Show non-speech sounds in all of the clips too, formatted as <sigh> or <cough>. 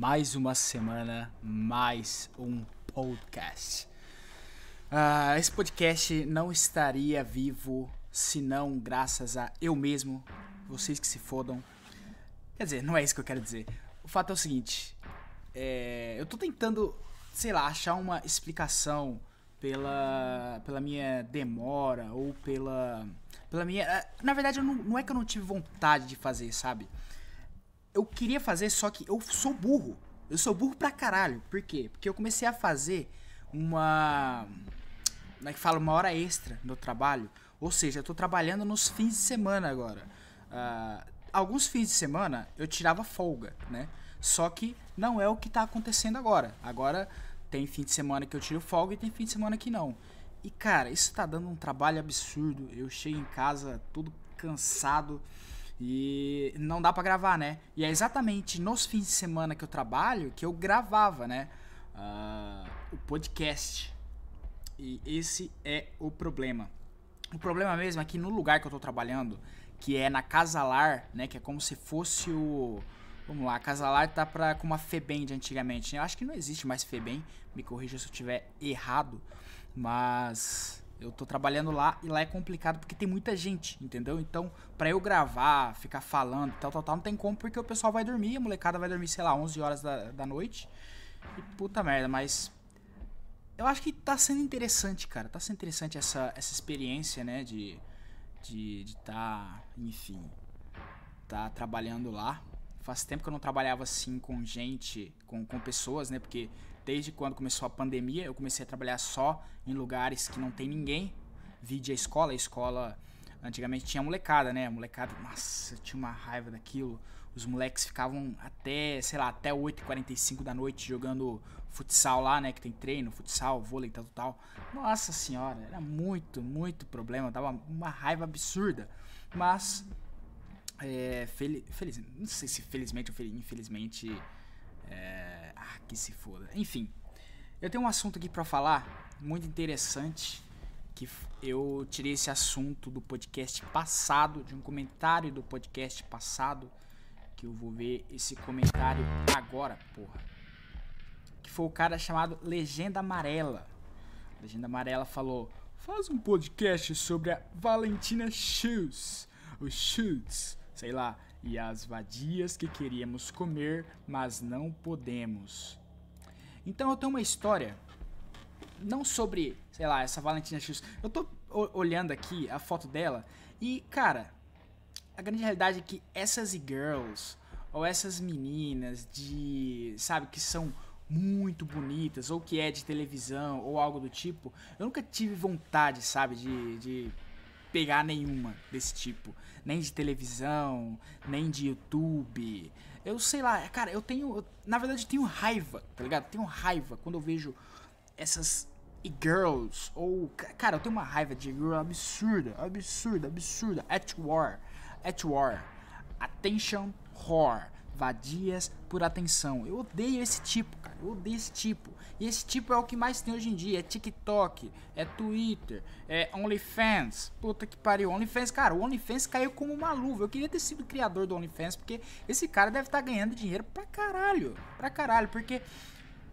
mais uma semana, mais um podcast. Uh, esse podcast não estaria vivo se não graças a eu mesmo, vocês que se fodam. Quer dizer, não é isso que eu quero dizer. O fato é o seguinte: é, eu tô tentando, sei lá, achar uma explicação pela, pela minha demora ou pela, pela minha. Eh, na verdade, não, não é que eu não tive vontade de fazer, sabe? Eu queria fazer, só que eu sou burro. Eu sou burro pra caralho. Por quê? Porque eu comecei a fazer uma. Como é que fala? Uma hora extra no trabalho. Ou seja, eu tô trabalhando nos fins de semana agora. Uh, alguns fins de semana eu tirava folga, né? Só que não é o que tá acontecendo agora. Agora tem fim de semana que eu tiro folga e tem fim de semana que não. E cara, isso tá dando um trabalho absurdo. Eu chego em casa todo cansado. E não dá para gravar, né? E é exatamente nos fins de semana que eu trabalho que eu gravava, né? Uh, o podcast. E esse é o problema. O problema mesmo é que no lugar que eu tô trabalhando, que é na Casalar, né? Que é como se fosse o. Vamos lá, Casalar tá pra, com uma Febem de antigamente. Né? Eu acho que não existe mais Febem. Me corrija se eu estiver errado. Mas eu tô trabalhando lá e lá é complicado porque tem muita gente, entendeu? Então, para eu gravar, ficar falando, tal, tal, tal, não tem como porque o pessoal vai dormir, a molecada vai dormir, sei lá, 11 horas da, da noite. E puta merda, mas eu acho que tá sendo interessante, cara. Tá sendo interessante essa, essa experiência, né, de de de tá, enfim, tá trabalhando lá. Faz tempo que eu não trabalhava assim com gente, com, com pessoas, né? Porque desde quando começou a pandemia, eu comecei a trabalhar só em lugares que não tem ninguém. Vide a escola, a escola antigamente tinha molecada, né? Molecada, nossa, eu tinha uma raiva daquilo. Os moleques ficavam até, sei lá, até 8h45 da noite jogando futsal lá, né? Que tem treino, futsal, vôlei, tal, tal. Nossa senhora, era muito, muito problema. Dava uma raiva absurda. Mas, é, fel feliz, não sei se felizmente ou infelizmente, é, ah, que se foda. Enfim, eu tenho um assunto aqui para falar muito interessante que eu tirei esse assunto do podcast passado, de um comentário do podcast passado, que eu vou ver esse comentário agora, porra. Que foi o cara chamado Legenda Amarela. Legenda Amarela falou: "Faz um podcast sobre a Valentina Shoes, os Shoes, sei lá, e as vadias que queríamos comer, mas não podemos." Então eu tenho uma história não sobre, sei lá, essa Valentina X. Eu tô olhando aqui a foto dela e, cara, a grande realidade é que essas girls ou essas meninas de, sabe, que são muito bonitas ou que é de televisão ou algo do tipo, eu nunca tive vontade, sabe, de, de pegar nenhuma desse tipo, nem de televisão, nem de YouTube. Eu sei lá, cara, eu tenho, na verdade, tenho raiva, tá ligado? Tenho raiva quando eu vejo essas e girls, ou. Cara, eu tenho uma raiva de girl absurda, absurda, absurda. At war. At war. Attention whore. Vadias por atenção. Eu odeio esse tipo, cara. Eu odeio esse tipo. E esse tipo é o que mais tem hoje em dia. É TikTok, é Twitter, é OnlyFans. Puta que pariu. OnlyFans, cara, o OnlyFans caiu como uma luva. Eu queria ter sido criador do OnlyFans, porque esse cara deve estar tá ganhando dinheiro pra caralho. Pra caralho. Porque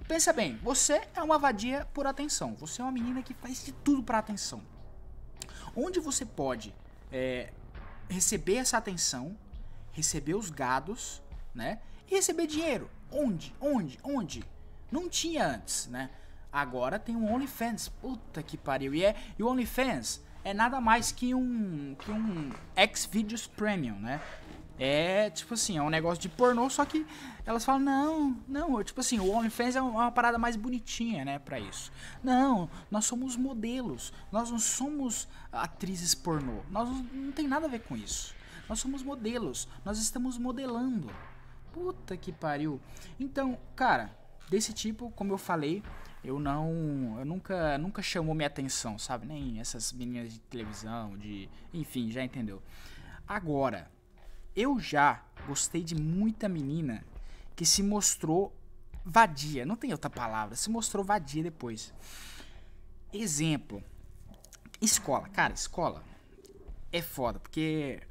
Pensa bem, você é uma vadia por atenção. Você é uma menina que faz de tudo para atenção. Onde você pode é, receber essa atenção, receber os gados, né? E receber dinheiro. Onde? Onde? Onde? Não tinha antes, né? Agora tem o OnlyFans. Puta que pariu. E, é, e o OnlyFans é nada mais que um, que um Xvideos Premium, né? É, tipo assim, é um negócio de pornô, só que elas falam, não, não, tipo assim, o OnlyFans é uma parada mais bonitinha, né, pra isso. Não, nós somos modelos, nós não somos atrizes pornô, nós não, não tem nada a ver com isso. Nós somos modelos, nós estamos modelando. Puta que pariu. Então, cara, desse tipo, como eu falei, eu não, eu nunca, nunca chamou minha atenção, sabe? Nem essas meninas de televisão, de, enfim, já entendeu. Agora, eu já gostei de muita menina que se mostrou vadia. Não tem outra palavra. Se mostrou vadia depois. Exemplo. Escola. Cara, escola é foda. Porque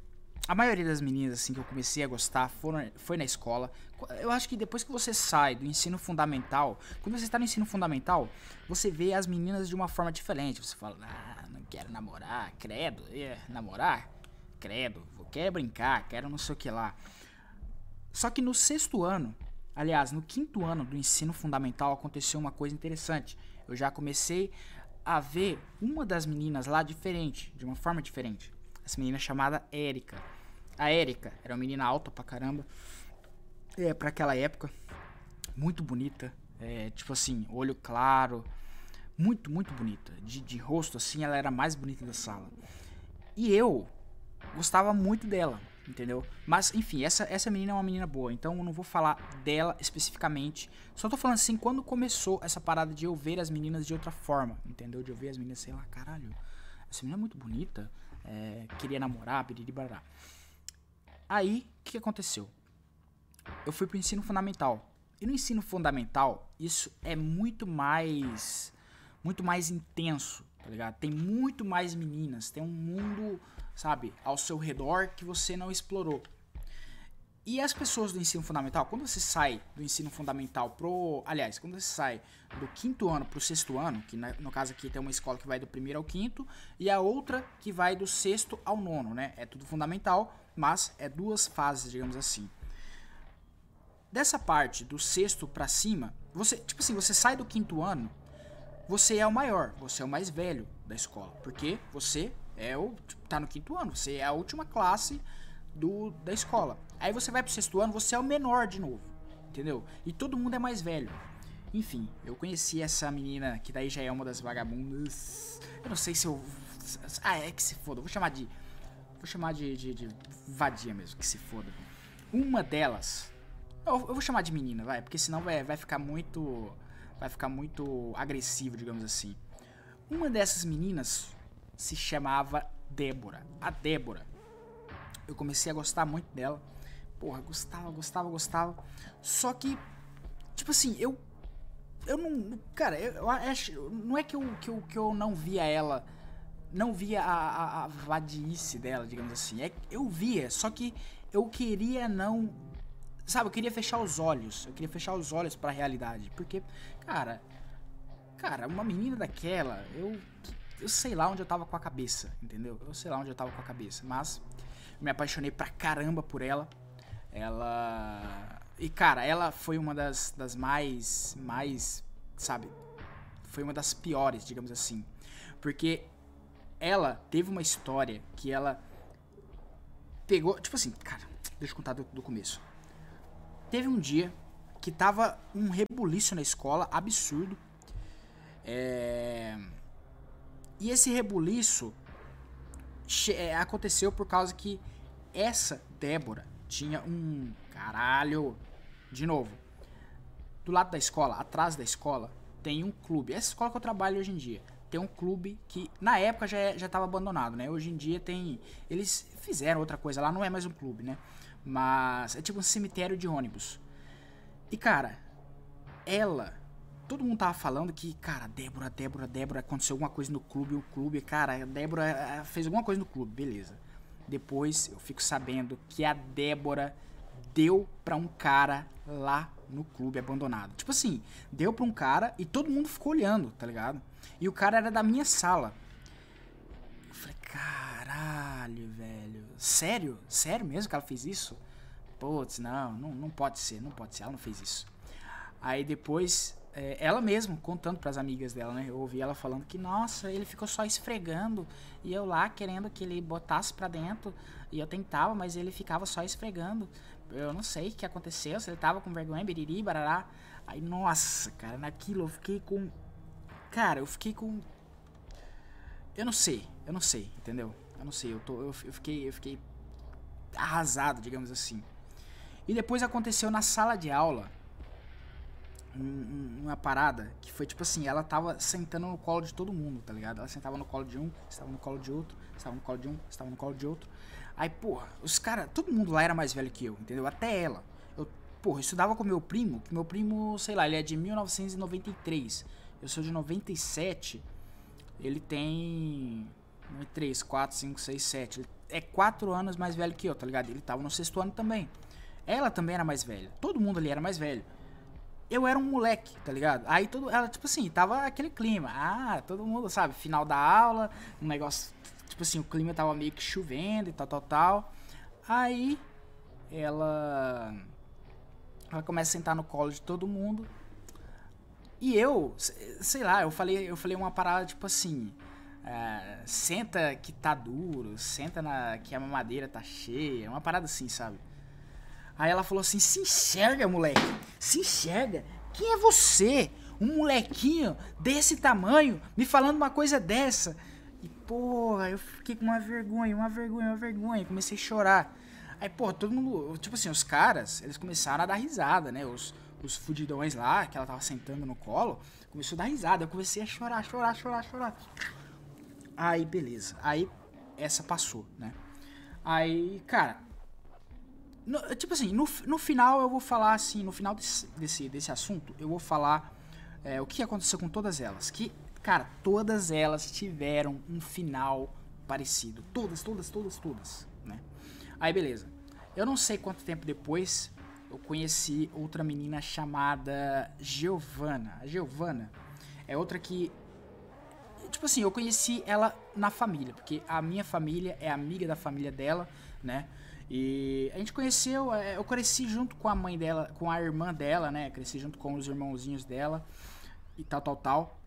a maioria das meninas assim que eu comecei a gostar foram, foi na escola. Eu acho que depois que você sai do ensino fundamental, quando você está no ensino fundamental, você vê as meninas de uma forma diferente. Você fala, ah, não quero namorar, credo, é, namorar, credo, quero brincar, quero não sei o que lá. Só que no sexto ano, aliás, no quinto ano do ensino fundamental aconteceu uma coisa interessante. Eu já comecei a ver uma das meninas lá diferente, de uma forma diferente. Essa menina chamada Érica. A Érica era uma menina alta pra caramba. É, pra aquela época. Muito bonita. É, tipo assim, olho claro. Muito, muito bonita. De, de rosto, assim, ela era a mais bonita da sala. E eu gostava muito dela, entendeu? Mas, enfim, essa, essa menina é uma menina boa. Então eu não vou falar dela especificamente. Só tô falando assim, quando começou essa parada de eu ver as meninas de outra forma, entendeu? De eu ver as meninas, sei lá, caralho. Essa menina é muito bonita. É, queria namorar, biriri, barará. Aí, o que aconteceu? Eu fui pro ensino fundamental. E no ensino fundamental, isso é muito mais muito mais intenso, tá ligado? Tem muito mais meninas, tem um mundo, sabe, ao seu redor que você não explorou. E as pessoas do ensino fundamental, quando você sai do ensino fundamental pro. Aliás, quando você sai do quinto ano pro sexto ano, que no caso aqui tem uma escola que vai do primeiro ao quinto, e a outra que vai do sexto ao nono, né? É tudo fundamental, mas é duas fases, digamos assim. Dessa parte do sexto para cima, você, tipo assim, você sai do quinto ano, você é o maior, você é o mais velho da escola, porque você é o tipo, tá no quinto ano, você é a última classe do da escola. Aí você vai pro sexto ano, você é o menor de novo, entendeu? E todo mundo é mais velho. Enfim, eu conheci essa menina que daí já é uma das vagabundas. Eu não sei se eu. Ah, é que se foda. Vou chamar de Vou chamar de, de, de vadia mesmo, que se foda. Uma delas. Eu, eu, vou chamar de menina, vai, porque senão vai, vai ficar muito. Vai ficar muito agressivo, digamos assim. Uma dessas meninas se chamava Débora. A Débora. Eu comecei a gostar muito dela. Porra, gostava, gostava, gostava. Só que, tipo assim, eu. Eu não. Cara, eu, eu acho. Não é que eu, que, eu, que eu não via ela não via a, a, a vadice dela, digamos assim. É, eu via, só que eu queria não. Sabe, eu queria fechar os olhos. Eu queria fechar os olhos para a realidade. Porque, cara. Cara, uma menina daquela, eu. Eu sei lá onde eu tava com a cabeça, entendeu? Eu sei lá onde eu tava com a cabeça. Mas me apaixonei pra caramba por ela. Ela. E, cara, ela foi uma das, das mais. Mais. Sabe? Foi uma das piores, digamos assim. Porque ela teve uma história que ela pegou. Tipo assim, cara, deixa eu contar do, do começo. Teve um dia que tava um rebuliço na escola absurdo. É... E esse rebuliço é, aconteceu por causa que essa Débora tinha um. Caralho! De novo. Do lado da escola, atrás da escola, tem um clube. Essa escola que eu trabalho hoje em dia tem um clube que na época já é, já estava abandonado, né? Hoje em dia tem eles fizeram outra coisa lá, não é mais um clube, né? Mas é tipo um cemitério de ônibus. E cara, ela todo mundo tava falando que, cara, Débora, Débora, Débora, aconteceu alguma coisa no clube, o clube, cara, Débora eh, fez alguma coisa no clube, beleza. Depois eu fico sabendo que a Débora deu pra um cara lá no clube abandonado. Tipo assim, deu pra um cara e todo mundo ficou olhando, tá ligado? E o cara era da minha sala. Eu falei, caralho, velho. Sério? Sério mesmo que ela fez isso? Putz, não, não, não pode ser, não pode ser, ela não fez isso. Aí depois, é, ela mesma contando para as amigas dela, né? Eu ouvi ela falando que, nossa, ele ficou só esfregando e eu lá querendo que ele botasse para dentro e eu tentava, mas ele ficava só esfregando. Eu não sei o que aconteceu, se ele tava com vergonha, biriri, barará. Aí, nossa, cara, naquilo eu fiquei com Cara, eu fiquei com. Eu não sei, eu não sei, entendeu? Eu não sei, eu, tô, eu, eu, fiquei, eu fiquei arrasado, digamos assim. E depois aconteceu na sala de aula um, uma parada que foi tipo assim: ela tava sentando no colo de todo mundo, tá ligado? Ela sentava no colo de um, estava no colo de outro, estava no colo de um, estava no colo de outro. Aí, porra, os caras, todo mundo lá era mais velho que eu, entendeu? Até ela. Eu, porra, estudava com meu primo, que meu primo, sei lá, ele é de 1993. Eu sou de 97. Ele tem 3, 4, 5, 6, 7. é quatro anos mais velho que eu, tá ligado? Ele tava no sexto ano também. Ela também era mais velha. Todo mundo ali era mais velho. Eu era um moleque, tá ligado? Aí todo. Ela, tipo assim, tava aquele clima. Ah, todo mundo, sabe? Final da aula, um negócio. Tipo assim, o clima tava meio que chovendo e tal, tal, tal. Aí ela. Ela começa a sentar no colo de todo mundo. E eu, sei lá, eu falei, eu falei uma parada tipo assim. É, senta que tá duro, senta na, que a mamadeira tá cheia, uma parada assim, sabe? Aí ela falou assim: se enxerga, moleque, se enxerga. Quem é você? Um molequinho desse tamanho me falando uma coisa dessa. E porra, eu fiquei com uma vergonha, uma vergonha, uma vergonha. Comecei a chorar. Aí, pô, todo mundo. Tipo assim, os caras, eles começaram a dar risada, né? Os, os fudidões lá, que ela tava sentando no colo, começou a dar risada. Eu comecei a chorar, chorar, chorar, chorar. Aí, beleza. Aí, essa passou, né? Aí, cara. No, tipo assim, no, no final eu vou falar assim, no final desse, desse, desse assunto, eu vou falar é, o que aconteceu com todas elas. Que, cara, todas elas tiveram um final parecido. Todas, todas, todas, todas, né? Aí, beleza. Eu não sei quanto tempo depois eu conheci outra menina chamada Giovana. A Giovana é outra que tipo assim, eu conheci ela na família, porque a minha família é amiga da família dela, né? E a gente conheceu, é, eu cresci junto com a mãe dela, com a irmã dela, né? Cresci junto com os irmãozinhos dela e tal, tal, tal.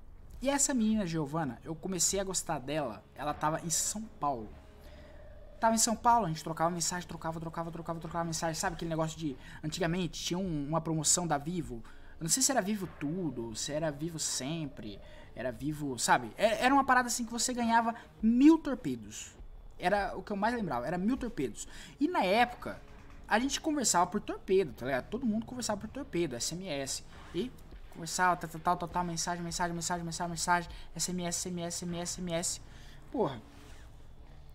E essa menina, Giovana, eu comecei a gostar dela, ela tava em São Paulo. Tava em São Paulo, a gente trocava mensagem, trocava, trocava, trocava, trocava mensagem. Sabe aquele negócio de. Antigamente tinha um, uma promoção da Vivo. Eu não sei se era Vivo Tudo, se era Vivo Sempre. Era vivo, sabe? É, era uma parada assim que você ganhava mil torpedos. Era o que eu mais lembrava, era mil torpedos. E na época, a gente conversava por torpedo, tá ligado? Todo mundo conversava por torpedo, SMS. E conversava, tal, tal, tal, tal, mensagem, mensagem, mensagem, mensagem, mensagem, SMS, SMS, SMS, SMS. Porra.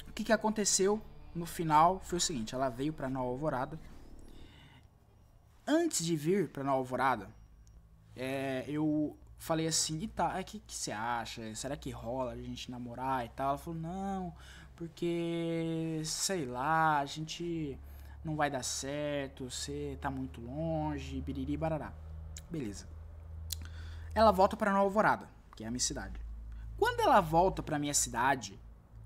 O que que aconteceu no final foi o seguinte, ela veio pra Nova Alvorada. Antes de vir pra Nova Alvorada, é, eu falei assim, e tá, o que, que você acha? Será que rola a gente namorar e tal? Ela falou, não, porque, sei lá, a gente não vai dar certo, você tá muito longe, biriri barará. Beleza. Ela volta para Nova Alvorada, que é a minha cidade. Quando ela volta para minha cidade,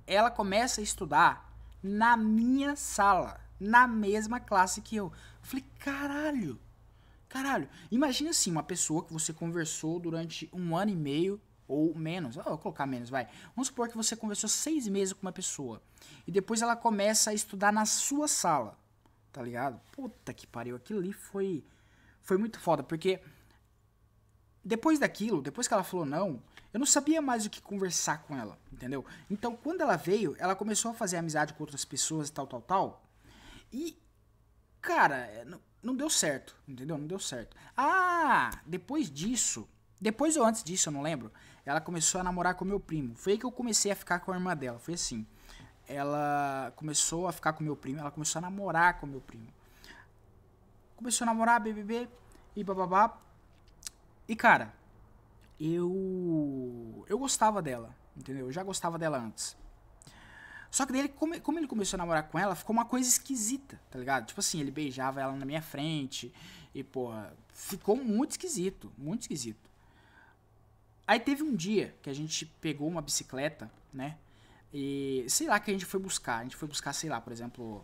ela começa a estudar na minha sala, na mesma classe que eu. eu falei, caralho, Caralho, imagina assim, uma pessoa que você conversou durante um ano e meio ou menos, oh, vou colocar menos, vai. Vamos supor que você conversou seis meses com uma pessoa e depois ela começa a estudar na sua sala, tá ligado? Puta que pariu, aquilo ali foi, foi muito foda, porque depois daquilo, depois que ela falou não, eu não sabia mais o que conversar com ela, entendeu? Então, quando ela veio, ela começou a fazer amizade com outras pessoas e tal, tal, tal. E, cara, não deu certo, entendeu? Não deu certo. Ah, depois disso, depois ou antes disso, eu não lembro, ela começou a namorar com meu primo. Foi aí que eu comecei a ficar com a irmã dela. Foi assim. Ela começou a ficar com meu primo, ela começou a namorar com meu primo. Começou a namorar, BBB e bababá. E cara, eu eu gostava dela, entendeu? Eu já gostava dela antes. Só que dele, como, como ele começou a namorar com ela, ficou uma coisa esquisita, tá ligado? Tipo assim, ele beijava ela na minha frente. E, porra, ficou muito esquisito. Muito esquisito. Aí teve um dia que a gente pegou uma bicicleta, né? E sei lá que a gente foi buscar. A gente foi buscar, sei lá, por exemplo,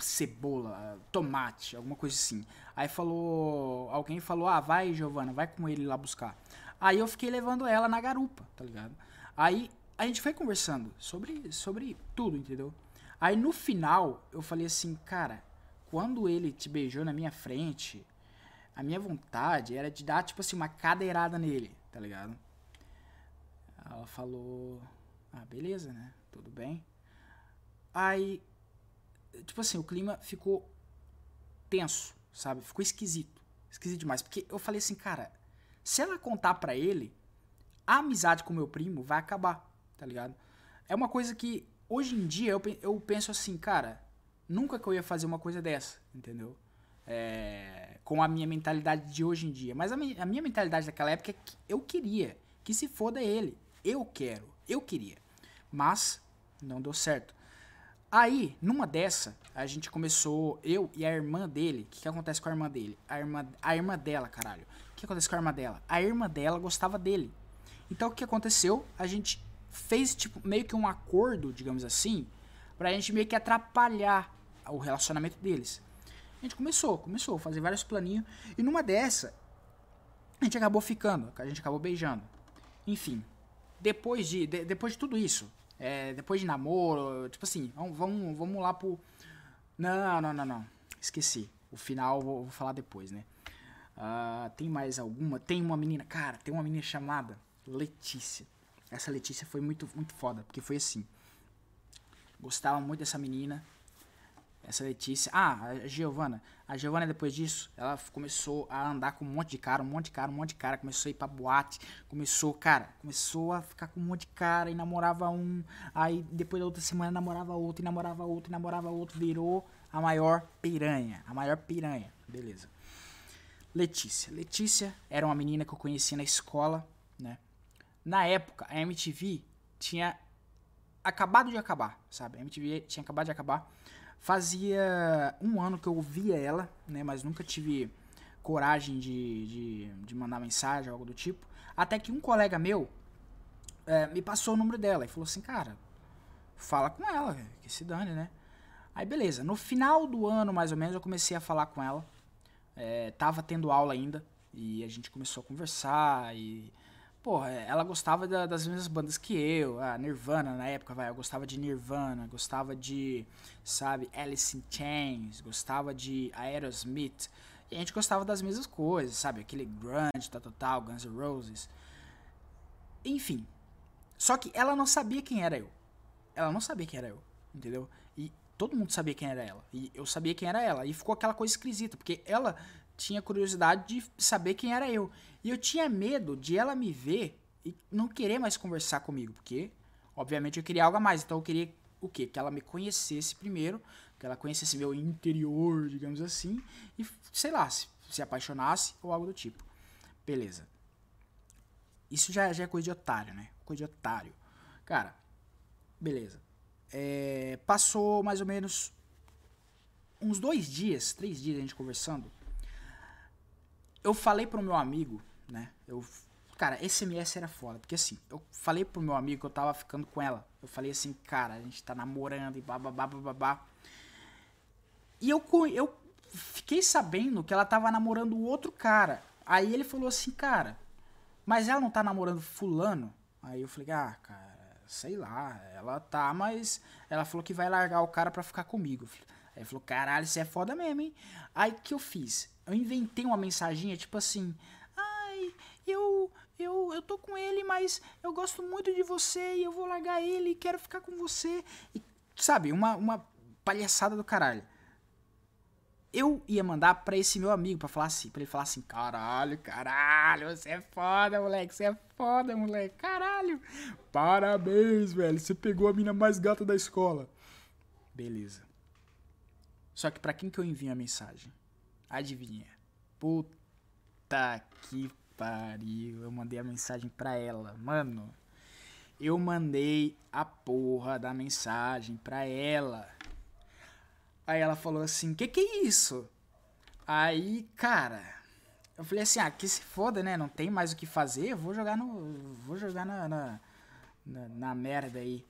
cebola, tomate, alguma coisa assim. Aí falou. Alguém falou: Ah, vai, Giovana, vai com ele lá buscar. Aí eu fiquei levando ela na garupa, tá ligado? Aí a gente foi conversando sobre, sobre tudo, entendeu? Aí no final eu falei assim, cara, quando ele te beijou na minha frente, a minha vontade era de dar, tipo assim, uma cadeirada nele, tá ligado? Ela falou, ah, beleza, né? Tudo bem. Aí, tipo assim, o clima ficou tenso, sabe? Ficou esquisito. Esquisito demais. Porque eu falei assim, cara, se ela contar pra ele, a amizade com meu primo vai acabar tá ligado? É uma coisa que hoje em dia eu, eu penso assim, cara, nunca que eu ia fazer uma coisa dessa, entendeu? É, com a minha mentalidade de hoje em dia. Mas a minha, a minha mentalidade daquela época é que eu queria que se foda ele. Eu quero, eu queria. Mas não deu certo. Aí, numa dessa, a gente começou, eu e a irmã dele. O que, que acontece com a irmã dele? A irmã, a irmã dela, caralho. O que acontece com a irmã dela? A irmã dela gostava dele. Então o que aconteceu? A gente fez tipo meio que um acordo, digamos assim, pra gente meio que atrapalhar o relacionamento deles. A gente começou, começou a fazer vários planinhos. E numa dessa, a gente acabou ficando, a gente acabou beijando. Enfim, depois de, de depois de tudo isso, é, depois de namoro, tipo assim, vamos, vamos, lá pro. Não, não, não, não. Esqueci. O final vou, vou falar depois, né? Uh, tem mais alguma? Tem uma menina, cara, tem uma menina chamada Letícia. Essa Letícia foi muito, muito foda, porque foi assim. Gostava muito dessa menina. Essa Letícia. Ah, a Giovana. A Giovana, depois disso, ela começou a andar com um monte de cara, um monte de cara, um monte de cara. Começou a ir pra boate. Começou, cara, começou a ficar com um monte de cara e namorava um. Aí depois da outra semana namorava outro, e namorava outro, e namorava outro. Virou a maior piranha. A maior piranha. Beleza. Letícia. Letícia era uma menina que eu conhecia na escola, né? Na época, a MTV tinha acabado de acabar, sabe? A MTV tinha acabado de acabar. Fazia um ano que eu via ela, né? Mas nunca tive coragem de, de, de mandar mensagem, algo do tipo. Até que um colega meu é, me passou o número dela e falou assim, cara, fala com ela, que se dane, né? Aí beleza, no final do ano, mais ou menos, eu comecei a falar com ela. É, tava tendo aula ainda. E a gente começou a conversar e Porra, ela gostava da, das mesmas bandas que eu, a Nirvana na época, vai, eu gostava de Nirvana, gostava de, sabe, Alice in Chains, gostava de Aerosmith, e a gente gostava das mesmas coisas, sabe, aquele grunge, tal, tal, tal, Guns N' Roses. Enfim, só que ela não sabia quem era eu. Ela não sabia quem era eu, entendeu? E todo mundo sabia quem era ela, e eu sabia quem era ela, e ficou aquela coisa esquisita, porque ela tinha curiosidade de saber quem era eu. E eu tinha medo de ela me ver e não querer mais conversar comigo, porque, obviamente, eu queria algo a mais. Então eu queria o quê? Que ela me conhecesse primeiro, que ela conhecesse meu interior, digamos assim, e, sei lá, se, se apaixonasse ou algo do tipo. Beleza. Isso já, já é coisa de otário, né? Coisa de otário. Cara, beleza. É, passou mais ou menos uns dois dias, três dias a gente conversando eu falei pro meu amigo, né? Eu, cara, SMS era foda, porque assim, eu falei pro meu amigo que eu tava ficando com ela. Eu falei assim, cara, a gente tá namorando e bababá, babá. E eu, eu fiquei sabendo que ela tava namorando outro cara. Aí ele falou assim, cara, mas ela não tá namorando fulano? Aí eu falei, ah, cara, sei lá, ela tá, mas ela falou que vai largar o cara pra ficar comigo. Aí falou, caralho, isso é foda mesmo, hein? Aí que eu fiz? Eu inventei uma mensaginha tipo assim: "Ai, eu eu eu tô com ele, mas eu gosto muito de você e eu vou largar ele e quero ficar com você". E sabe, uma uma palhaçada do caralho. Eu ia mandar para esse meu amigo para falar assim, para ele falar assim: "Caralho, caralho, você é foda, moleque, você é foda, moleque. Caralho. Parabéns, velho. Você pegou a mina mais gata da escola". Beleza. Só que para quem que eu envio a mensagem? Adivinha? Puta que pariu. Eu mandei a mensagem pra ela. Mano, eu mandei a porra da mensagem pra ela. Aí ela falou assim: Que que é isso? Aí, cara, eu falei assim: Ah, que se foda, né? Não tem mais o que fazer. Vou jogar no. Vou jogar na. Na, na, na merda aí.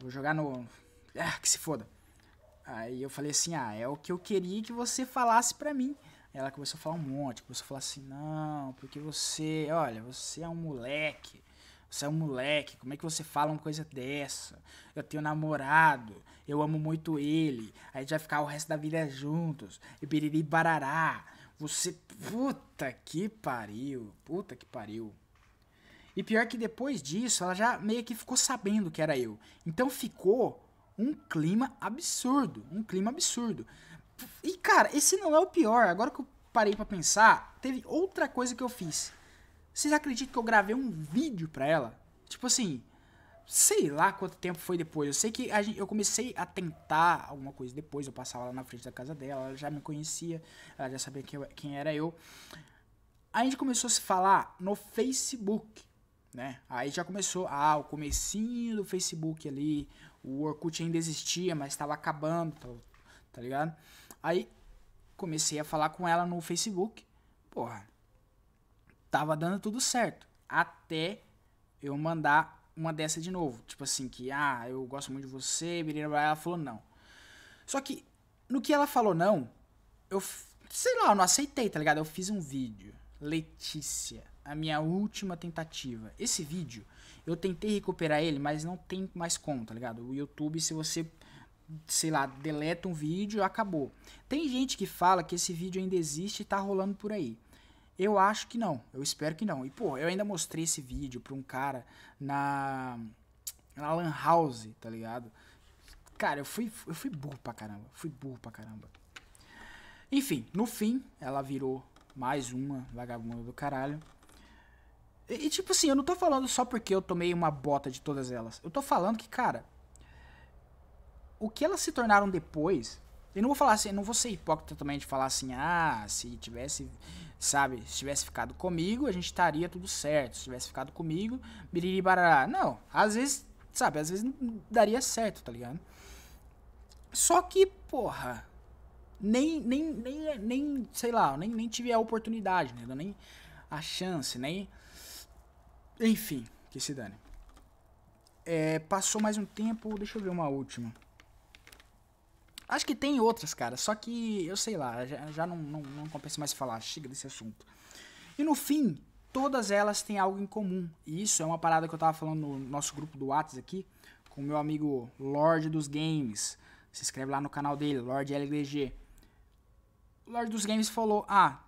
Vou jogar no. Ah, que se foda. Aí eu falei assim: ah, é o que eu queria que você falasse pra mim. Ela começou a falar um monte, começou a falar assim: não, porque você, olha, você é um moleque. Você é um moleque, como é que você fala uma coisa dessa? Eu tenho namorado, eu amo muito ele, a gente vai ficar o resto da vida juntos, e biriri barará. Você, puta que pariu, puta que pariu. E pior que depois disso, ela já meio que ficou sabendo que era eu. Então ficou um clima absurdo. Um clima absurdo. E, cara, esse não é o pior. Agora que eu parei para pensar, teve outra coisa que eu fiz. Vocês acreditam que eu gravei um vídeo pra ela? Tipo assim, sei lá quanto tempo foi depois. Eu sei que gente, eu comecei a tentar alguma coisa depois. Eu passava lá na frente da casa dela, ela já me conhecia, ela já sabia quem, eu, quem era eu. A gente começou a se falar no Facebook, né? Aí já começou, ah, o comecinho do Facebook ali, O Orkut ainda existia, mas estava acabando, tá, tá ligado? Aí comecei a falar com ela no Facebook. Porra, tava dando tudo certo. Até eu mandar uma dessa de novo. Tipo assim, que, ah, eu gosto muito de você, ela falou não. Só que, no que ela falou não, eu, sei lá, eu não aceitei, tá ligado? Eu fiz um vídeo. Letícia, a minha última tentativa. Esse vídeo, eu tentei recuperar ele, mas não tem mais como, tá ligado? O YouTube, se você, sei lá, deleta um vídeo, acabou. Tem gente que fala que esse vídeo ainda existe e tá rolando por aí. Eu acho que não. Eu espero que não. E, pô, eu ainda mostrei esse vídeo pra um cara na. Na Lan House, tá ligado? Cara, eu fui, eu fui burro pra caramba. Fui burro pra caramba. Enfim, no fim, ela virou mais uma vagabunda do caralho. E, tipo assim, eu não tô falando só porque eu tomei uma bota de todas elas. Eu tô falando que, cara. O que elas se tornaram depois. Eu não vou falar assim, não vou ser hipócrita também de falar assim, ah, se tivesse sabe? Se tivesse ficado comigo, a gente estaria tudo certo. Se tivesse ficado comigo, biriri barará. Não, às vezes, sabe? Às vezes daria certo, tá ligado? Só que, porra, nem, nem, nem, nem sei lá, nem, nem tive a oportunidade, né? Nem a chance, nem. Enfim, que se dane. É, passou mais um tempo, deixa eu ver uma última. Acho que tem outras, cara. Só que eu sei lá, já, já não, não, não compensa mais falar. Chega desse assunto. E no fim, todas elas têm algo em comum. E isso é uma parada que eu tava falando no nosso grupo do WhatsApp aqui, com o meu amigo Lord dos Games. Se inscreve lá no canal dele, Lord LDG. O Lord dos Games falou: Ah,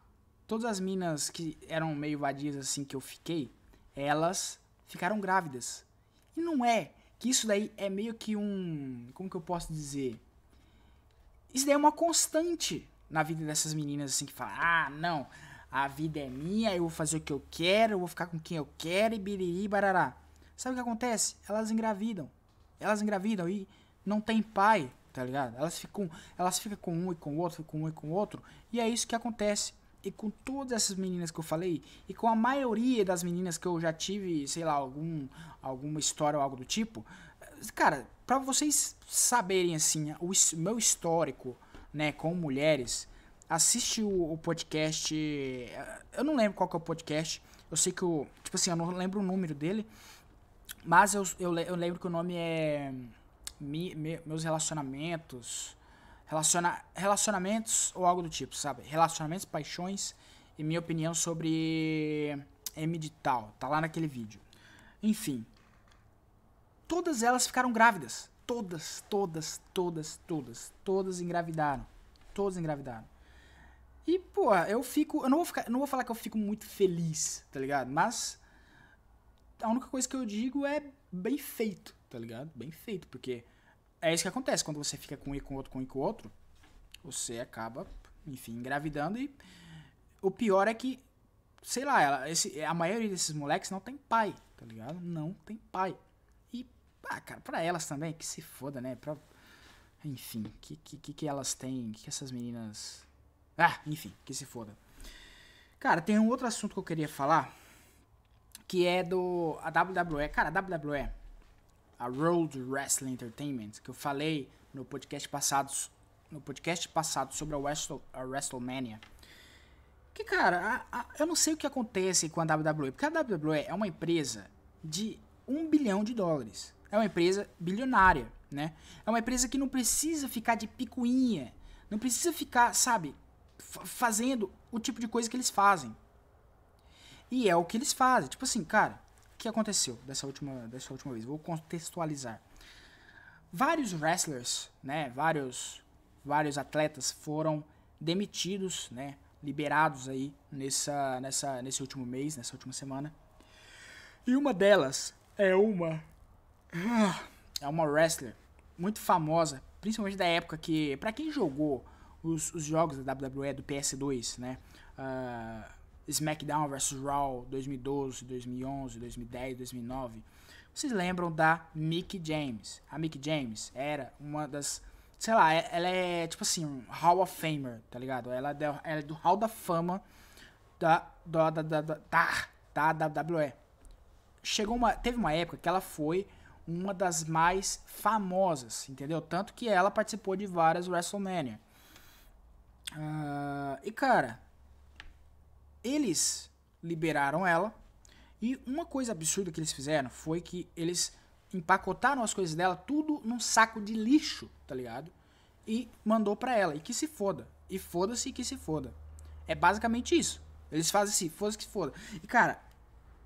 todas as minas que eram meio vadias assim que eu fiquei, elas ficaram grávidas. E não é que isso daí é meio que um. Como que eu posso dizer? Isso daí é uma constante na vida dessas meninas, assim, que falam, ah, não, a vida é minha, eu vou fazer o que eu quero, eu vou ficar com quem eu quero e biriri barará. Sabe o que acontece? Elas engravidam. Elas engravidam e não tem pai, tá ligado? Elas ficam, elas ficam com um e com o outro, com um e com o outro, e é isso que acontece. E com todas essas meninas que eu falei, e com a maioria das meninas que eu já tive, sei lá, algum, alguma história ou algo do tipo, cara, para vocês saberem assim o meu histórico, né, com mulheres, assiste o, o, podcast. Eu não lembro qual que é o podcast. Eu sei que o, tipo assim, eu não lembro o número dele, mas eu, eu, eu lembro que o nome é mi, me, meus relacionamentos, relaciona, relacionamentos ou algo do tipo, sabe? Relacionamentos, paixões e minha opinião sobre M de tal. Tá lá naquele vídeo. Enfim, todas elas ficaram grávidas. Todas, todas, todas, todas, todas engravidaram. Todas engravidaram. E, pô, eu fico. Eu não vou, ficar, não vou falar que eu fico muito feliz, tá ligado? Mas. A única coisa que eu digo é bem feito, tá ligado? Bem feito, porque é isso que acontece. Quando você fica com um e com outro, com um e com outro, você acaba, enfim, engravidando. E o pior é que, sei lá, ela, esse, a maioria desses moleques não tem pai, tá ligado? Não tem pai. Ah, cara, pra elas também, que se foda, né? Pra... Enfim, que, que, que elas têm, que essas meninas... Ah, enfim, que se foda. Cara, tem um outro assunto que eu queria falar, que é do... A WWE, cara, a WWE, a Road Wrestling Entertainment, que eu falei no podcast passado, no podcast passado sobre a, Wrestle, a WrestleMania, que, cara, a, a, eu não sei o que acontece com a WWE, porque a WWE é uma empresa de um bilhão de dólares. É uma empresa bilionária, né? É uma empresa que não precisa ficar de picuinha, não precisa ficar, sabe, fazendo o tipo de coisa que eles fazem. E é o que eles fazem. Tipo assim, cara, que aconteceu dessa última, dessa última vez? Vou contextualizar. Vários wrestlers, né, vários, vários atletas foram demitidos, né, liberados aí nessa, nessa, nesse último mês, nessa última semana. E uma delas é uma ah, é uma wrestler muito famosa, principalmente da época que, para quem jogou os, os, jogos da WWE do PS2, né? Uh, SmackDown vs Raw 2012, 2011, 2010, 2009. Vocês lembram da Mickey James? A Mickey James era uma das, sei lá, é, ela é tipo assim, Hall of Famer, tá ligado? Ela é, ela é do Hall da Fama da da, da, da, da WWE. Chegou uma, teve uma época que ela foi uma das mais famosas, entendeu? Tanto que ela participou de várias WrestleMania. Uh, e cara, eles liberaram ela. E uma coisa absurda que eles fizeram foi que eles empacotaram as coisas dela tudo num saco de lixo, tá ligado? E mandou pra ela. E que se foda. E foda-se que se foda. É basicamente isso. Eles fazem assim, foda-se que se foda. E cara,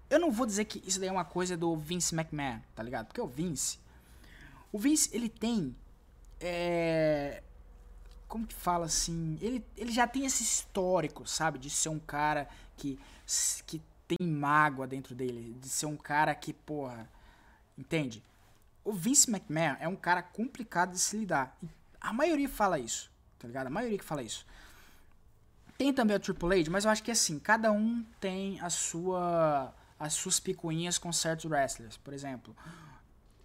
eu não vou dizer que isso daí é uma coisa do Vince McMahon, tá ligado? Porque o Vince. O Vince, ele tem. É, como que fala assim? Ele, ele já tem esse histórico, sabe? De ser um cara que, que tem mágoa dentro dele. De ser um cara que, porra. Entende? O Vince McMahon é um cara complicado de se lidar. A maioria fala isso, tá ligado? A maioria que fala isso. Tem também o Triple H, mas eu acho que assim, cada um tem a sua as suas picuinhas com certos wrestlers. Por exemplo,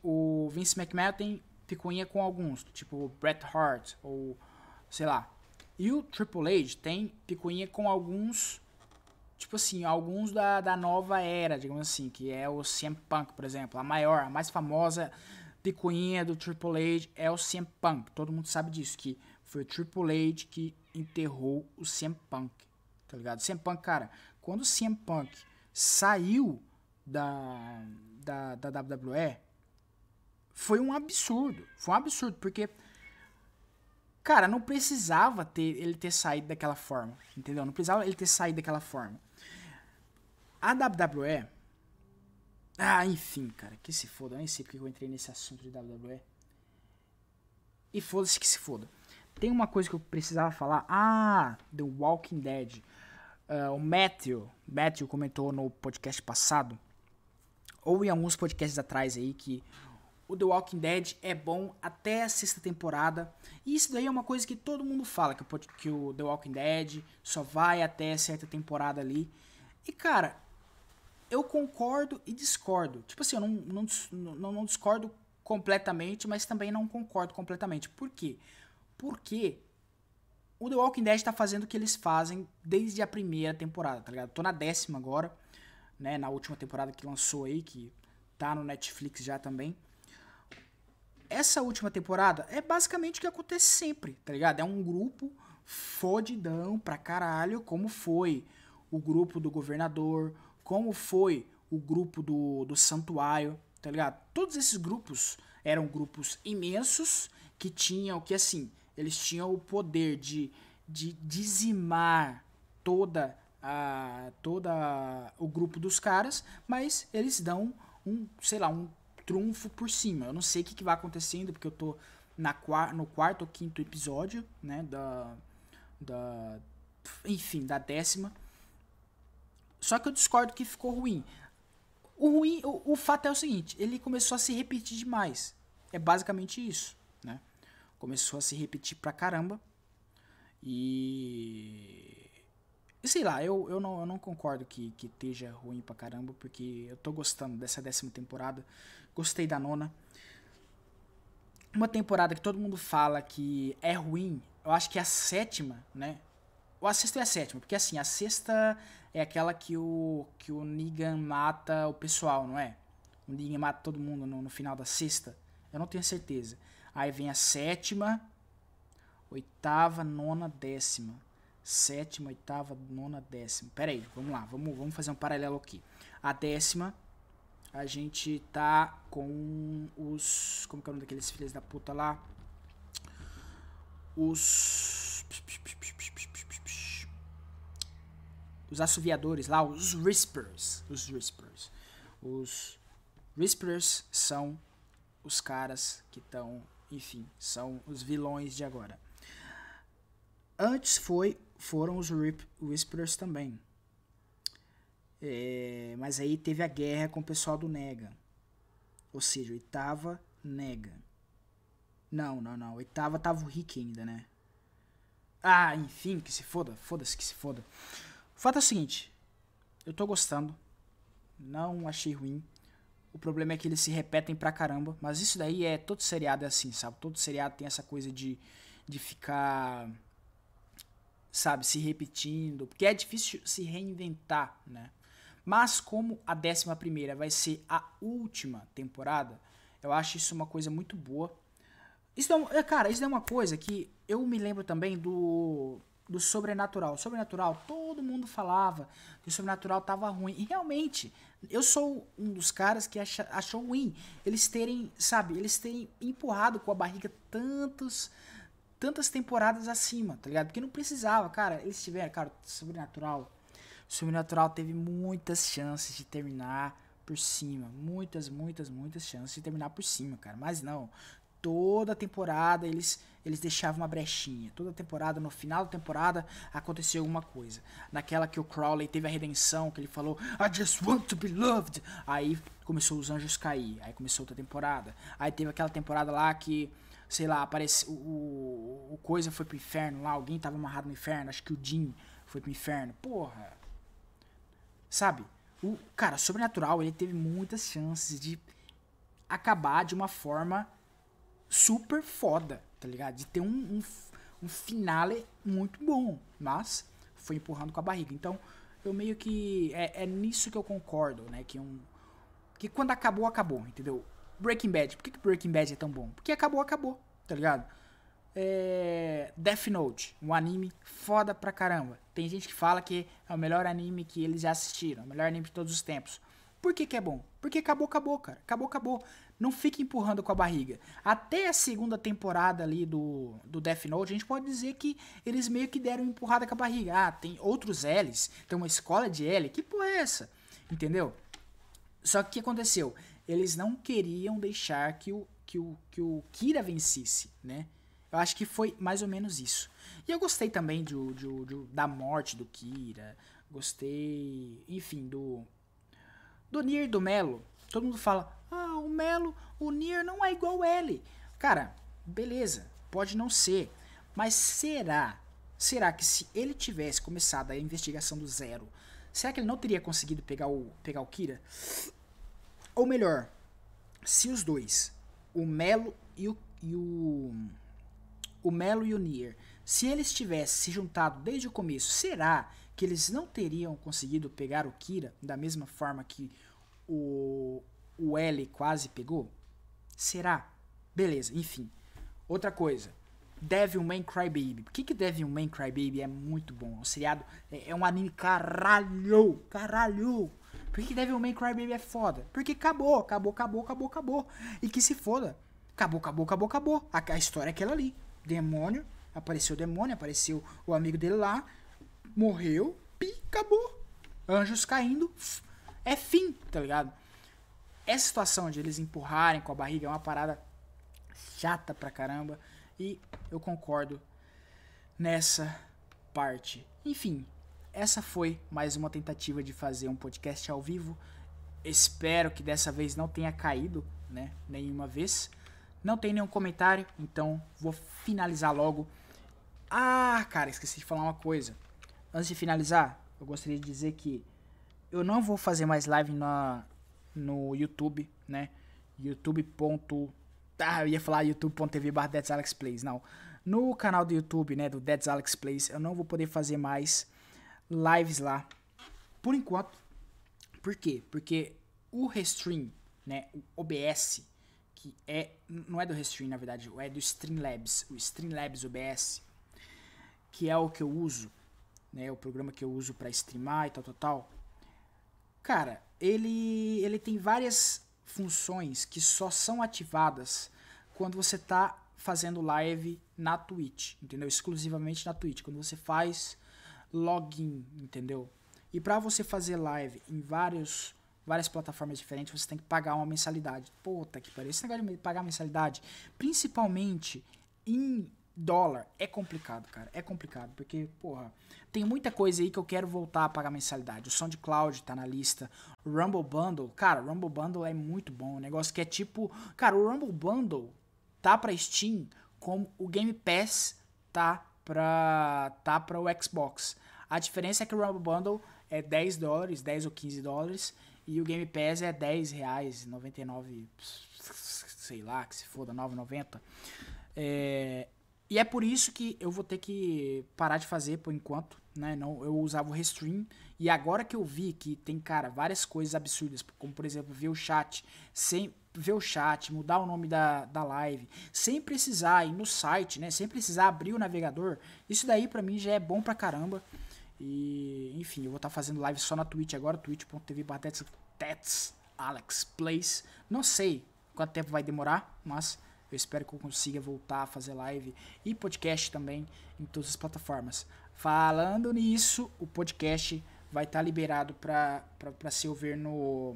o Vince McMahon tem picuinha com alguns, tipo Bret Hart ou sei lá. E o Triple H tem picuinha com alguns, tipo assim, alguns da, da nova era, digamos assim, que é o CM Punk, por exemplo. A maior, a mais famosa picuinha do Triple H é o CM Punk. Todo mundo sabe disso, que foi o Triple H que enterrou o CM Punk, tá ligado? CM Punk, cara, quando o CM Punk saiu da, da, da WWE foi um absurdo. Foi um absurdo, porque. Cara, não precisava ter ele ter saído daquela forma. Entendeu? Não precisava ele ter saído daquela forma. A WWE. Ah, enfim, cara, que se foda. Eu nem sei porque eu entrei nesse assunto de WWE. E foda-se que se foda. Tem uma coisa que eu precisava falar. Ah, The Walking Dead. Uh, o Matthew, Matthew comentou no podcast passado, ou em alguns podcasts atrás aí, que o The Walking Dead é bom até a sexta temporada. E isso daí é uma coisa que todo mundo fala, que o, The Walking Dead só vai até certa temporada ali. E cara, eu concordo e discordo. Tipo assim, eu não, não, não, não discordo completamente, mas também não concordo completamente. Por quê? Porque o The Walking Dead tá fazendo o que eles fazem desde a primeira temporada, tá ligado? Tô na décima agora, né? Na última temporada que lançou aí, que tá no Netflix já também. Essa última temporada é basicamente o que acontece sempre, tá ligado? É um grupo fodidão pra caralho, como foi o grupo do governador, como foi o grupo do, do santuário, tá ligado? Todos esses grupos eram grupos imensos que tinham que assim eles tinham o poder de, de dizimar toda a toda o grupo dos caras, mas eles dão um, sei lá, um trunfo por cima. Eu não sei o que, que vai acontecendo, porque eu tô na, no quarto ou quinto episódio, né, da, da enfim, da décima. Só que eu discordo que ficou ruim. O ruim, o, o fato é o seguinte, ele começou a se repetir demais. É basicamente isso começou a se repetir pra caramba. E. E sei lá, eu, eu, não, eu não concordo que, que esteja ruim pra caramba, porque eu tô gostando dessa décima temporada. Gostei da nona. Uma temporada que todo mundo fala que é ruim, eu acho que é a sétima, né? Ou a sexta é a sétima, porque assim, a sexta é aquela que o, que o Negan mata o pessoal, não é? O Negan mata todo mundo no, no final da sexta. Eu não tenho certeza. Aí vem a sétima, oitava, nona, décima. Sétima, oitava, nona, décima. Pera aí, vamos lá, vamos, vamos fazer um paralelo aqui. A décima, a gente tá com os. Como que é o nome daqueles filhos da puta lá? Os. Os assoviadores lá, os Whispers. Os Whispers. Os Whispers são os caras que estão enfim, são os vilões de agora. Antes foi, foram os Rip também. É, mas aí teve a guerra com o pessoal do Nega. Ou seja, oitava Nega. Não, não, não. Oitava tava o Rick ainda, né? Ah, enfim, que se foda. Foda-se que se foda. O fato é o seguinte. Eu tô gostando. Não achei ruim. O problema é que eles se repetem pra caramba. Mas isso daí é. Todo seriado é assim, sabe? Todo seriado tem essa coisa de, de ficar. Sabe? Se repetindo. Porque é difícil se reinventar, né? Mas como a décima primeira vai ser a última temporada, Eu acho isso uma coisa muito boa. Isso é, cara, isso é uma coisa que eu me lembro também do do sobrenatural. Sobrenatural, todo mundo falava que o sobrenatural tava ruim. E realmente, eu sou um dos caras que acha, achou ruim eles terem, sabe, eles terem empurrado com a barriga tantos tantas temporadas acima, tá ligado? Porque não precisava, cara. Eles tiveram, cara, Sobrenatural. Sobrenatural teve muitas chances de terminar por cima. Muitas, muitas, muitas chances de terminar por cima, cara. Mas não. Toda temporada eles eles deixavam uma brechinha. Toda temporada, no final da temporada, aconteceu alguma coisa. Naquela que o Crowley teve a redenção, que ele falou, I just want to be loved. Aí começou os anjos cair. Aí começou outra temporada. Aí teve aquela temporada lá que sei lá, aparece, o, o, o, coisa foi pro inferno lá, alguém tava amarrado no inferno, acho que o Jim foi pro inferno. Porra. Sabe? O cara, sobrenatural, ele teve muitas chances de acabar de uma forma super foda, tá ligado? De ter um, um, um finale muito bom, mas foi empurrando com a barriga. Então, eu meio que é, é nisso que eu concordo, né, que um que quando acabou acabou, entendeu? Breaking Bad. Por que, que Breaking Bad é tão bom? Porque acabou, acabou, tá ligado? É... Death Note, um anime foda pra caramba. Tem gente que fala que é o melhor anime que eles já assistiram, o melhor anime de todos os tempos. Por que, que é bom? Porque acabou, acabou, cara. Acabou, acabou. Não fique empurrando com a barriga. Até a segunda temporada ali do, do Death Note, a gente pode dizer que eles meio que deram empurrada com a barriga. Ah, tem outros L's, tem uma escola de L. Que porra é essa? Entendeu? Só que o que aconteceu? eles não queriam deixar que o, que o, que o Kira vencesse, né? Eu acho que foi mais ou menos isso. E eu gostei também de, da morte do Kira. Gostei, enfim, do. Do Nier do Melo. Todo mundo fala: Ah, o Melo, o Nier não é igual ele. Cara, beleza, pode não ser. Mas será? Será que se ele tivesse começado a investigação do zero, será que ele não teria conseguido pegar o, pegar o Kira? Ou melhor, se os dois, o Melo e o, e o, o Melo e o Nier, se eles tivessem se juntado desde o começo, será que eles não teriam conseguido pegar o Kira da mesma forma que o, o L quase pegou? Será? Beleza, enfim. Outra coisa. Devilman Crybaby. Por que, que Devilman Crybaby é muito bom? O seriado é, é um anime caralho, caralho. Por que Devilman Crybaby é foda? Porque acabou, acabou, acabou, acabou, acabou. E que se foda. Acabou, acabou, acabou, acabou. A, a história é aquela ali. Demônio, apareceu o demônio, apareceu o amigo dele lá, morreu, pi, acabou. Anjos caindo, é fim, tá ligado? Essa situação de eles empurrarem com a barriga é uma parada chata pra caramba. E eu concordo nessa parte. Enfim, essa foi mais uma tentativa de fazer um podcast ao vivo. Espero que dessa vez não tenha caído, né? Nenhuma vez. Não tem nenhum comentário, então vou finalizar logo. Ah, cara, esqueci de falar uma coisa. Antes de finalizar, eu gostaria de dizer que eu não vou fazer mais live na, no YouTube, né? youtube. Ah, eu ia falar youtube.tv barra Plays, não. No canal do YouTube, né, do Dead's Alex Plays, eu não vou poder fazer mais lives lá. Por enquanto. Por quê? Porque o Restream, né, o OBS, que é não é do Restream na verdade, é do Streamlabs, o Streamlabs OBS, que é o que eu uso, né, o programa que eu uso para streamar e tal, tal, tal. Cara, ele ele tem várias funções que só são ativadas quando você tá fazendo live na Twitch, entendeu? Exclusivamente na Twitch. Quando você faz login, entendeu? E para você fazer live em vários, várias plataformas diferentes, você tem que pagar uma mensalidade. Puta que pariu. Esse negócio de pagar mensalidade, principalmente em dólar, é complicado, cara. É complicado, porque, porra, tem muita coisa aí que eu quero voltar a pagar mensalidade. O SoundCloud tá na lista. O Rumble Bundle, cara, o Rumble Bundle é muito bom. Um negócio que é tipo. Cara, o Rumble Bundle tá pra Steam como o Game Pass tá pra, tá pra o Xbox. A diferença é que o Rumble Bundle é 10 dólares, 10 ou 15 dólares, e o Game Pass é 10 reais, 99, sei lá, que se foda, 9,90. É, e é por isso que eu vou ter que parar de fazer por enquanto, né? Não, eu usava o Restream E agora que eu vi que tem, cara, várias coisas absurdas, como por exemplo, ver o chat, sem ver o chat, mudar o nome da, da live, sem precisar ir no site, né? Sem precisar abrir o navegador. Isso daí para mim já é bom pra caramba. E, enfim, eu vou estar tá fazendo live só na Twitch agora, twitch.tv Alex Place. Não sei quanto tempo vai demorar, mas eu espero que eu consiga voltar a fazer live e podcast também em todas as plataformas. Falando nisso, o podcast vai estar tá liberado para se ouvir no,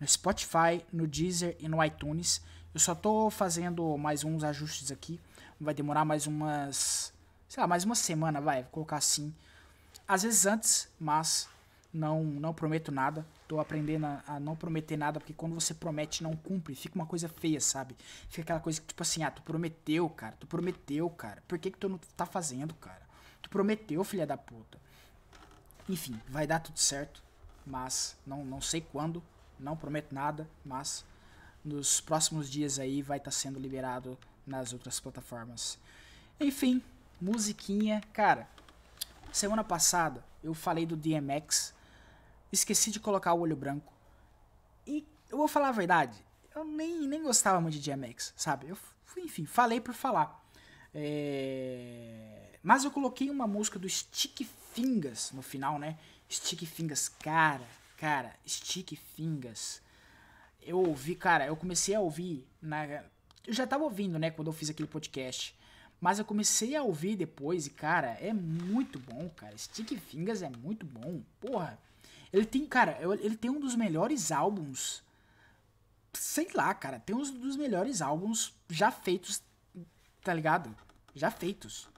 no Spotify, no Deezer e no iTunes. Eu só tô fazendo mais uns ajustes aqui. Vai demorar mais umas. Sei lá, mais uma semana, vai, vou colocar assim. Às vezes antes, mas não não prometo nada. Tô aprendendo a, a, não prometer nada, porque quando você promete não cumpre, fica uma coisa feia, sabe? Fica aquela coisa que, tipo assim, ah, tu prometeu, cara, tu prometeu, cara. Por que, que tu não tá fazendo, cara? Tu prometeu, filha da puta. Enfim, vai dar tudo certo, mas não, não sei quando, não prometo nada, mas nos próximos dias aí vai estar tá sendo liberado nas outras plataformas. Enfim, musiquinha, cara. Semana passada eu falei do DMX, esqueci de colocar o olho branco. E eu vou falar a verdade, eu nem, nem gostava muito de DMX, sabe? Eu, enfim, falei por falar. É... Mas eu coloquei uma música do Stick Fingers no final, né? Stick Fingers, cara, cara, Stick Fingers. Eu ouvi, cara, eu comecei a ouvir na eu já tava ouvindo, né, quando eu fiz aquele podcast. Mas eu comecei a ouvir depois e, cara, é muito bom, cara. Stick Fingers é muito bom. Porra. Ele tem, cara, ele tem um dos melhores álbuns. Sei lá, cara. Tem um dos melhores álbuns já feitos, tá ligado? Já feitos.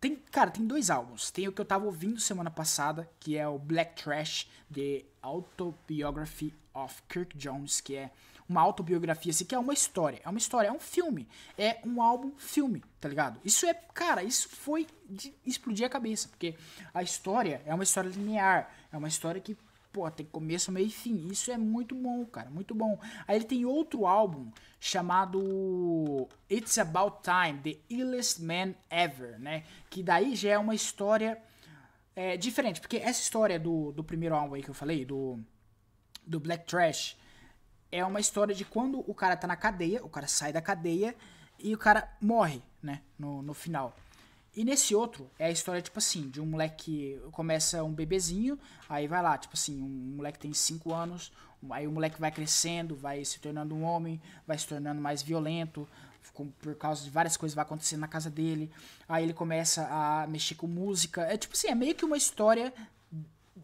Tem, cara, tem dois álbuns. Tem o que eu tava ouvindo semana passada, que é o Black Trash, The Autobiography of Kirk Jones, que é uma autobiografia, assim, que é uma história. É uma história, é um filme. É um álbum filme, tá ligado? Isso é, cara, isso foi de explodir a cabeça, porque a história é uma história linear. É uma história que pô, tem começo, meio e fim. Isso é muito bom, cara, muito bom. Aí ele tem outro álbum chamado It's About Time, The Illest Man Ever, né? Que daí já é uma história é, diferente, porque essa história do, do primeiro álbum aí que eu falei, do, do Black Trash, é uma história de quando o cara tá na cadeia, o cara sai da cadeia e o cara morre, né, no, no final. E nesse outro, é a história, tipo assim, de um moleque que começa um bebezinho, aí vai lá, tipo assim, um moleque tem 5 anos, aí o moleque vai crescendo, vai se tornando um homem, vai se tornando mais violento, por causa de várias coisas vai acontecendo na casa dele. Aí ele começa a mexer com música. É tipo assim, é meio que uma história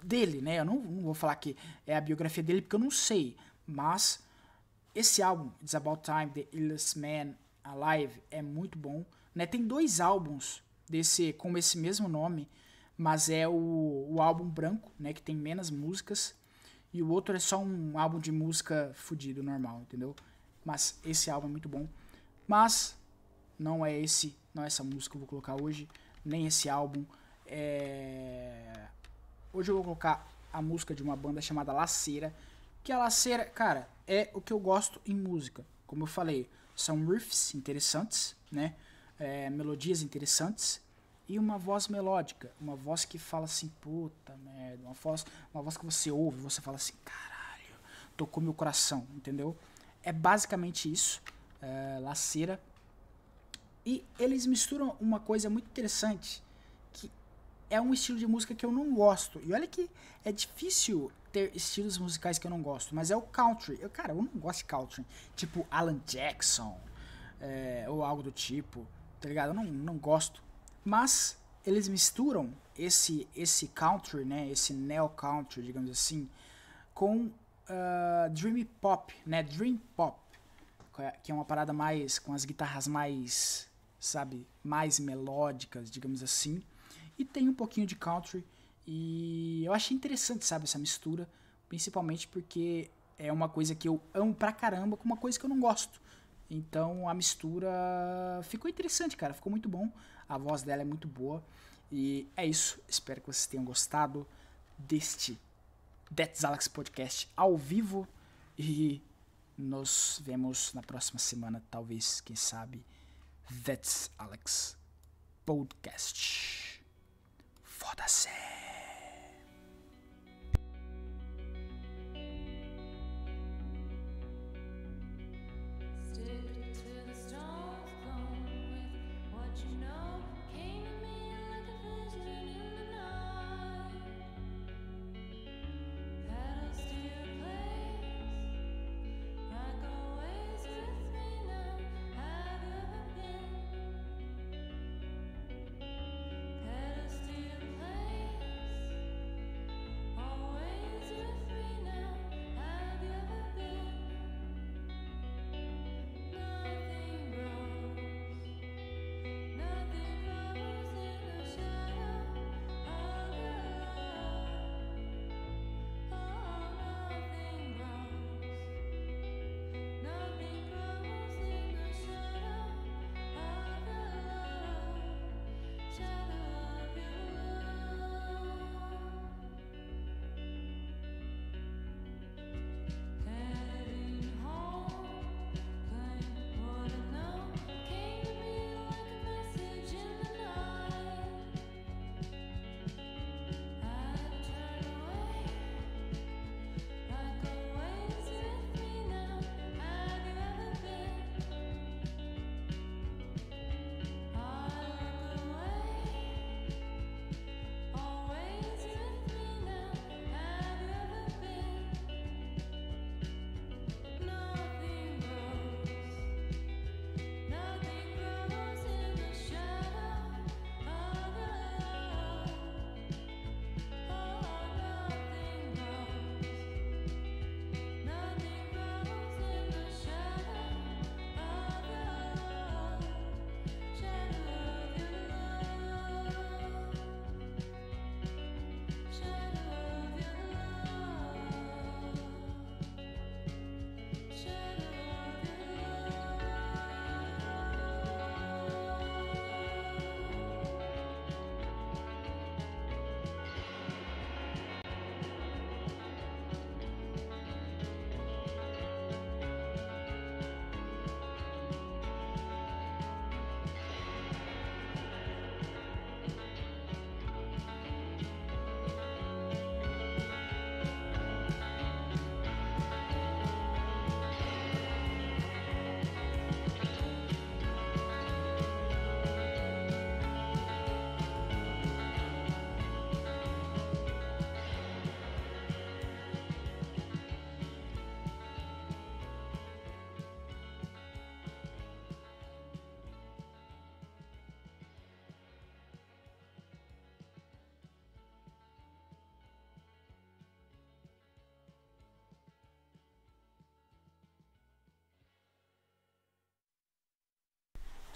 dele, né? Eu não, não vou falar que é a biografia dele, porque eu não sei. Mas esse álbum, It's About Time, The Illest Man Alive, é muito bom. Né? Tem dois álbuns desse com esse mesmo nome, mas é o, o álbum branco, né, que tem menos músicas, e o outro é só um álbum de música fudido normal, entendeu? Mas esse álbum é muito bom. Mas não é esse, não é essa música que eu vou colocar hoje, nem esse álbum. É... Hoje eu vou colocar a música de uma banda chamada Laceira, que a Laceira, cara, é o que eu gosto em música. Como eu falei, são riffs interessantes, né? é, melodias interessantes e uma voz melódica, uma voz que fala assim, puta merda, uma voz, uma voz que você ouve, você fala assim, caralho, tocou meu coração, entendeu? É basicamente isso, é, laceira. E eles misturam uma coisa muito interessante, é um estilo de música que eu não gosto. E olha que é difícil ter estilos musicais que eu não gosto, mas é o country. Eu, cara, eu não gosto de country, tipo Alan Jackson, é, ou algo do tipo tá ligado? Eu não, não gosto. Mas eles misturam esse esse country, né? Esse neo country, digamos assim, com uh, dream pop, né? Dream pop, que é uma parada mais com as guitarras mais, sabe, mais melódicas, digamos assim. E tem um pouquinho de country e eu achei interessante, sabe, essa mistura, principalmente porque é uma coisa que eu amo pra caramba com uma coisa que eu não gosto. Então a mistura ficou interessante, cara. Ficou muito bom. A voz dela é muito boa. E é isso. Espero que vocês tenham gostado deste That's Alex Podcast ao vivo. E nos vemos na próxima semana, talvez, quem sabe. That's Alex Podcast. Foda-se! Stick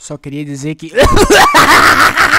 Só queria dizer que. <laughs>